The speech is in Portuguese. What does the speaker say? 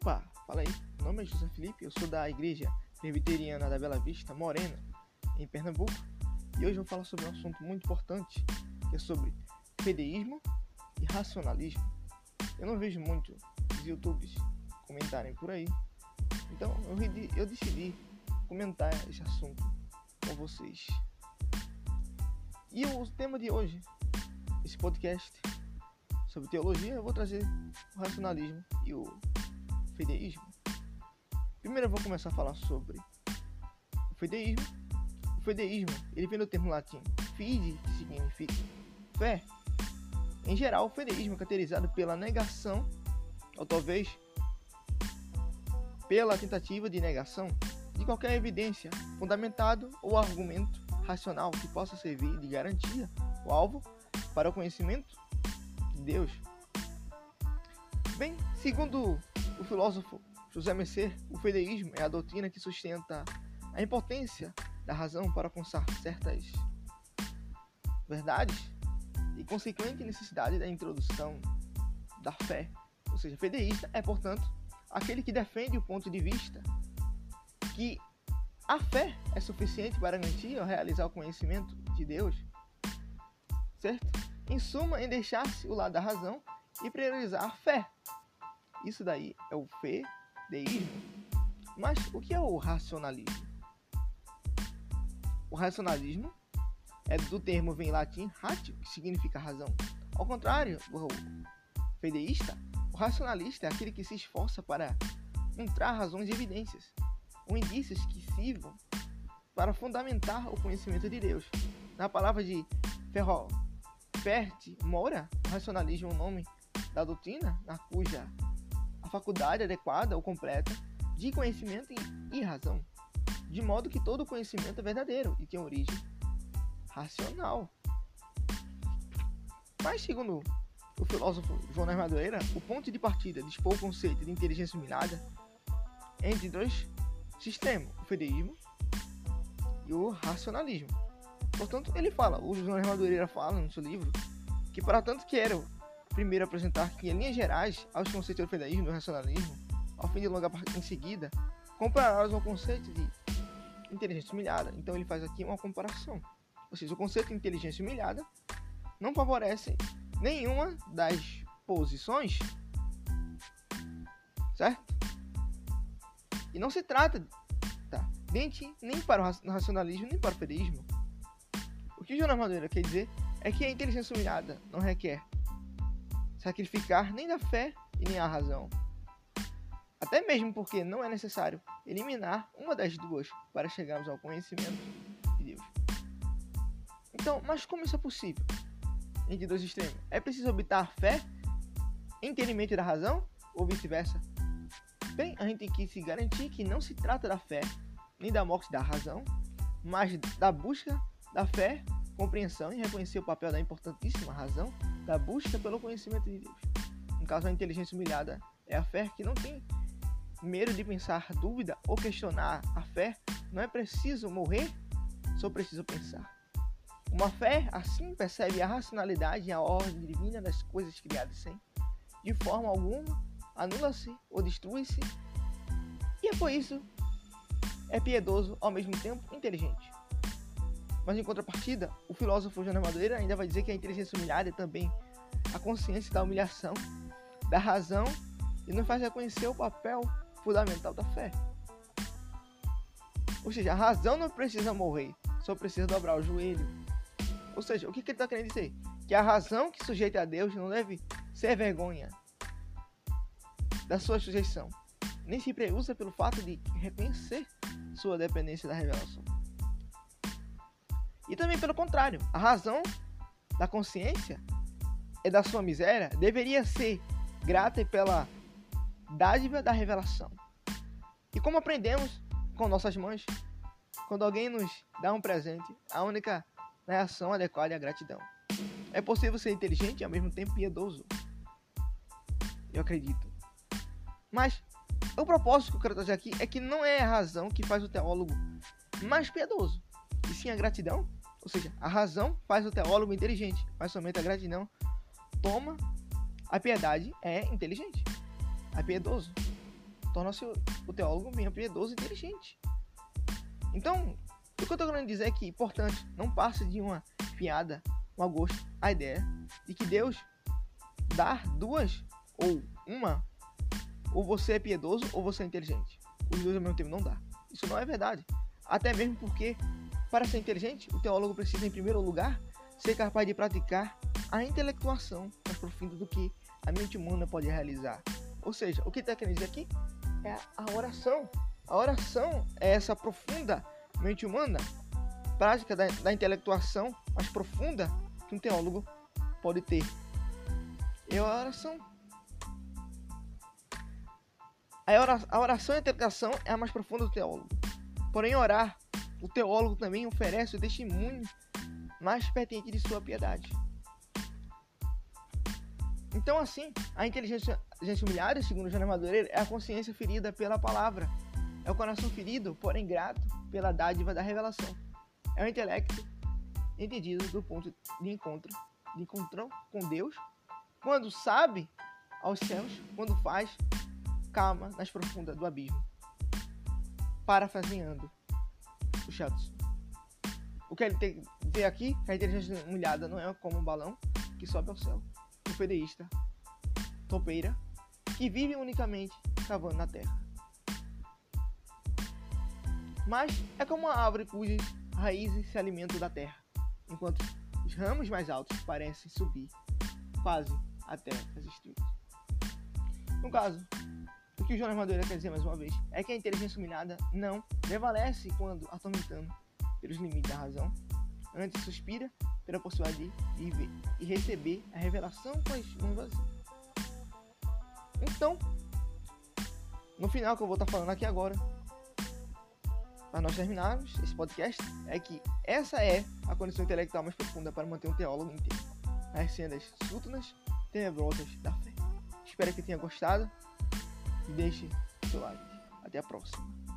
Opa, fala aí. Meu nome é José Felipe, eu sou da Igreja Presbiteriana da Bela Vista, Morena, em Pernambuco. E hoje eu vou falar sobre um assunto muito importante, que é sobre fedeísmo e racionalismo. Eu não vejo muito os youtubers comentarem por aí. Então eu, eu decidi comentar esse assunto com vocês. E o tema de hoje, esse podcast sobre teologia, eu vou trazer o racionalismo e o fideísmo. Primeiro eu vou começar a falar sobre o fideísmo. O fideísmo, ele vem do termo latim fide, que significa fé. Em geral, o fideísmo é caracterizado pela negação, ou talvez pela tentativa de negação de qualquer evidência, fundamentado ou argumento racional que possa servir de garantia ou alvo para o conhecimento de Deus. Bem, segundo o filósofo José Messer, o fedeísmo é a doutrina que sustenta a importância da razão para alcançar certas verdades e consequente necessidade da introdução da fé. Ou seja, fedeísta é, portanto, aquele que defende o ponto de vista que a fé é suficiente para garantir ou realizar o conhecimento de Deus, certo? Em suma, em deixar-se o lado da razão e priorizar a fé isso daí é o fedeísmo. Mas o que é o racionalismo? O racionalismo é do termo vem latim ratio, que significa razão. Ao contrário do fedeísta, o racionalista é aquele que se esforça para encontrar razões e evidências, ou indícios que sirvam para fundamentar o conhecimento de Deus. Na palavra de Ferro, Ferte Moura, o racionalismo é o nome da doutrina na cuja faculdade adequada ou completa de conhecimento e razão, de modo que todo conhecimento é verdadeiro e tem origem racional. Mas, segundo o filósofo João Madureira, o ponto de partida de expor o conceito de inteligência humilhada entre dois sistemas, o fedeísmo e o racionalismo. Portanto, ele fala, o João Madureira fala no seu livro, que para tanto quero primeiro apresentar que, em linhas gerais, aos conceitos do feudalismo e do racionalismo, ao fim de longa em seguida, compará-los ao conceito de inteligência humilhada. Então ele faz aqui uma comparação. Ou seja, o conceito de inteligência humilhada não favorece nenhuma das posições, certo? E não se trata tá, nem para o racionalismo nem para o feudalismo. O que o Jonas Madureira quer dizer é que a inteligência humilhada não requer sacrificar nem da fé e nem a razão. Até mesmo porque não é necessário eliminar uma das duas para chegarmos ao conhecimento de Deus. Então, mas como isso é possível? Entre dois extremos. É preciso habitar fé, entendimento da razão ou vice-versa? Bem, a gente tem que se garantir que não se trata da fé, nem da morte da razão, mas da busca da fé, compreensão e reconhecer o papel da importantíssima razão da busca pelo conhecimento de Deus. No caso, a inteligência humilhada é a fé que não tem medo de pensar dúvida ou questionar a fé. Não é preciso morrer, só preciso pensar. Uma fé assim percebe a racionalidade e a ordem divina das coisas criadas sem, de forma alguma, anula-se ou destrui-se. E é por isso é piedoso ao mesmo tempo inteligente. Mas em contrapartida, o filósofo Joana Madureira ainda vai dizer que a inteligência humilhada é também a consciência da humilhação, da razão e nos faz reconhecer o papel fundamental da fé. Ou seja, a razão não precisa morrer, só precisa dobrar o joelho. Ou seja, o que, que ele está querendo dizer? Que a razão que sujeita a Deus não deve ser vergonha da sua sujeição, nem se preusa pelo fato de reconhecer sua dependência da revelação. E também pelo contrário, a razão da consciência e da sua miséria deveria ser grata pela dádiva da revelação. E como aprendemos com nossas mães, quando alguém nos dá um presente, a única reação adequada é a gratidão. É possível ser inteligente e ao mesmo tempo piedoso. Eu acredito. Mas o propósito que eu quero trazer aqui é que não é a razão que faz o teólogo mais piedoso, e sim a gratidão ou seja, a razão faz o teólogo inteligente, mas somente a gratidão toma a piedade é inteligente, é piedoso. torna-se o teólogo bem piedoso e inteligente. Então, o que eu estou querendo dizer é que, importante, não passe de uma piada, um gosto, a ideia de que Deus dá duas ou uma, ou você é piedoso ou você é inteligente. Os dois ao mesmo tempo não dá. Isso não é verdade. Até mesmo porque, para ser inteligente, o teólogo precisa, em primeiro lugar, ser capaz de praticar a intelectuação mais profunda do que a mente humana pode realizar. Ou seja, o que está querendo dizer aqui é a oração. A oração é essa profunda mente humana, prática da, da intelectuação mais profunda que um teólogo pode ter. E a oração. A oração e a intelectuação é a mais profunda do teólogo. Porém, orar, o teólogo também oferece o testemunho mais pertinente de sua piedade. Então, assim, a inteligência, inteligência humilhada, segundo Joana Madureira, é a consciência ferida pela palavra. É o coração ferido, porém grato, pela dádiva da revelação. É o intelecto entendido do ponto de encontro, de encontro com Deus, quando sabe aos céus, quando faz calma nas profundas do abismo. Parafraseando o. O que ele tem ver aqui, que a inteligência humilhada não é como um balão que sobe ao céu. O fedeísta, topeira, que vive unicamente cavando na terra. Mas é como uma árvore cujas raízes se alimentam da terra, enquanto os ramos mais altos parecem subir quase até as estrelas. No caso, o que o Jonas Madureira quer dizer mais uma vez é que a inteligência humilhada não prevalece quando atormentando pelos limites da razão, antes suspira pela possibilidade de viver e receber a revelação com as mãos vazias. Então, no final que eu vou estar falando aqui agora, para nós terminarmos esse podcast, é que essa é a condição intelectual mais profunda para manter um teólogo inteiro, nas cenas sútunas, tenebrosas da fé. Espero que tenha gostado deixe seu like. Até a próxima.